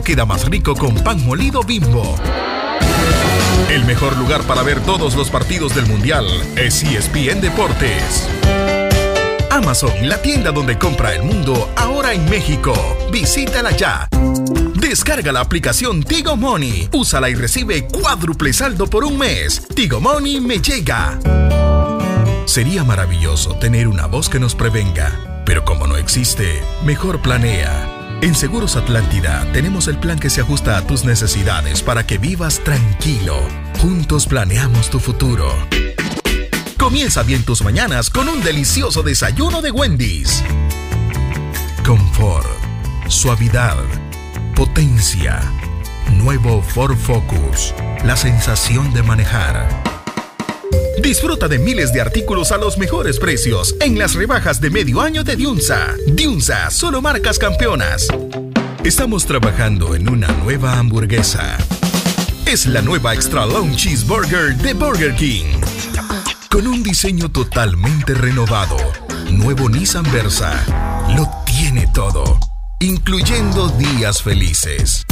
Queda más rico con pan molido bimbo. El mejor lugar para ver todos los partidos del Mundial es ESPN Deportes. Amazon, la tienda donde compra el mundo, ahora en México. Visítala ya. Descarga la aplicación Tigo Money. Úsala y recibe cuádruple saldo por un mes. Tigo Money me llega. Sería maravilloso tener una voz que nos prevenga, pero como no existe, mejor planea. En Seguros Atlántida tenemos el plan que se ajusta a tus necesidades para que vivas tranquilo. Juntos planeamos tu futuro. Comienza bien tus mañanas con un delicioso desayuno de Wendy's. Confort, suavidad, potencia. Nuevo Ford Focus, la sensación de manejar. Disfruta de miles de artículos a los mejores precios en las rebajas de medio año de Diunsa. Diunsa, solo marcas campeonas. Estamos trabajando en una nueva hamburguesa. Es la nueva Extra Long Cheeseburger de Burger King. Con un diseño totalmente renovado, nuevo Nissan Versa lo tiene todo, incluyendo días felices.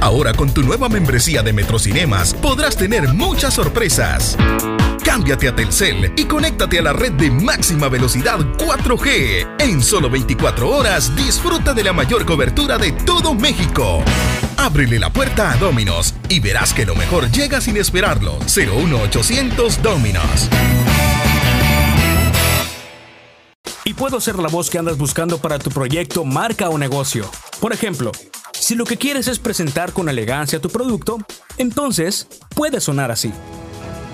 Ahora con tu nueva membresía de Metrocinemas podrás tener muchas sorpresas. Cámbiate a Telcel y conéctate a la red de máxima velocidad 4G. En solo 24 horas disfruta de la mayor cobertura de todo México. Ábrele la puerta a Dominos y verás que lo mejor llega sin esperarlo. 01800 Dominos. Y puedo ser la voz que andas buscando para tu proyecto, marca o negocio. Por ejemplo, si lo que quieres es presentar con elegancia tu producto, entonces puede sonar así.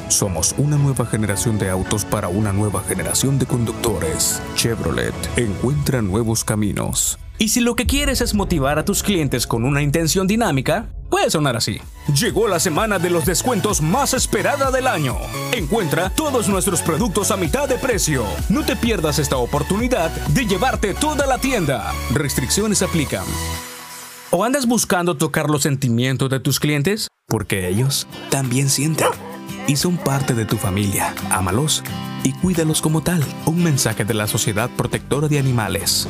Somos una nueva generación de autos para una nueva generación de conductores. Chevrolet encuentra nuevos caminos. Y si lo que quieres es motivar a tus clientes con una intención dinámica, puede sonar así. Llegó la semana de los descuentos más esperada del año. Encuentra todos nuestros productos a mitad de precio. No te pierdas esta oportunidad de llevarte toda la tienda. Restricciones aplican. ¿O andas buscando tocar los sentimientos de tus clientes? Porque ellos también sienten y son parte de tu familia. Ámalos y cuídalos como tal. Un mensaje de la Sociedad Protectora de Animales.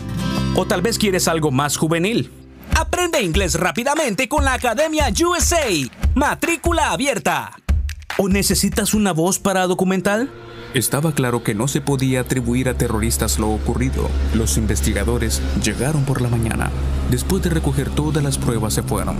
O tal vez quieres algo más juvenil. Aprende inglés rápidamente con la Academia USA. Matrícula abierta. ¿O necesitas una voz para documental? Estaba claro que no se podía atribuir a terroristas lo ocurrido. Los investigadores llegaron por la mañana. Después de recoger todas las pruebas se fueron.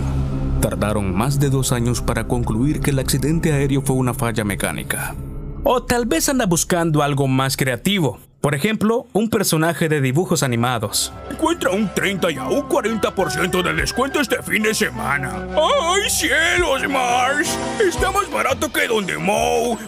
Tardaron más de dos años para concluir que el accidente aéreo fue una falla mecánica. O tal vez anda buscando algo más creativo. Por ejemplo, un personaje de dibujos animados. Encuentra un 30 y a un 40% de descuento este fin de semana. ¡Ay, cielos, Mars! Está más barato que donde Moe.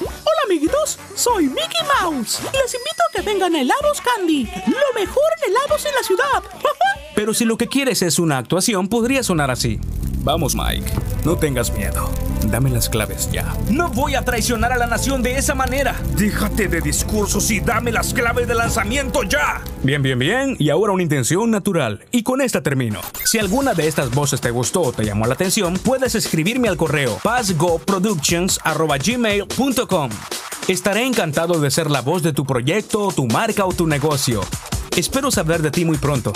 Hola amiguitos, soy Mickey Mouse. Les invito a que vengan a Helados Candy, lo mejor en helados en la ciudad. Pero si lo que quieres es una actuación, podría sonar así. Vamos, Mike, no tengas miedo. Dame las claves ya. No voy a traicionar a la nación de esa manera. Déjate de discursos y dame las claves de lanzamiento ya. Bien, bien, bien. Y ahora una intención natural. Y con esta termino. Si alguna de estas voces te gustó o te llamó la atención, puedes escribirme al correo passgoproductions.gmail.com. Estaré encantado de ser la voz de tu proyecto, tu marca o tu negocio. Espero saber de ti muy pronto.